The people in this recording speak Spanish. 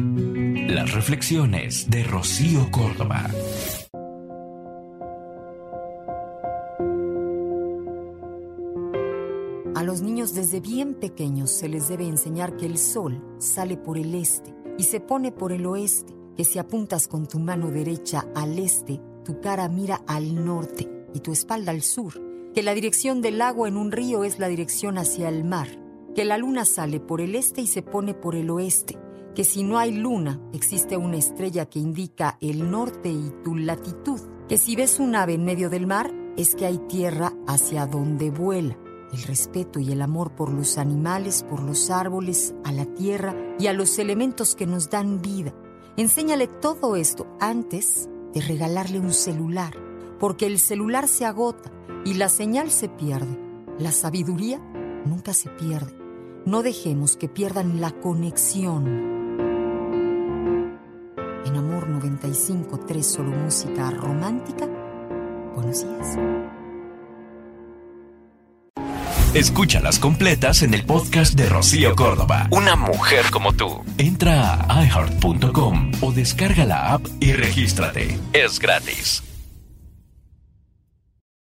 Las reflexiones de Rocío Córdoba. A los niños desde bien pequeños se les debe enseñar que el sol sale por el este y se pone por el oeste, que si apuntas con tu mano derecha al este, tu cara mira al norte y tu espalda al sur, que la dirección del agua en un río es la dirección hacia el mar, que la luna sale por el este y se pone por el oeste, que si no hay luna existe una estrella que indica el norte y tu latitud, que si ves un ave en medio del mar es que hay tierra hacia donde vuela, el respeto y el amor por los animales, por los árboles, a la tierra y a los elementos que nos dan vida. Enséñale todo esto antes de regalarle un celular, porque el celular se agota y la señal se pierde. La sabiduría nunca se pierde. No dejemos que pierdan la conexión. En Amor 95.3 solo música romántica. Buenos días. Escúchalas completas en el podcast de Rocío Córdoba. Una mujer como tú. Entra a iHeart.com o descarga la app y regístrate. Es gratis.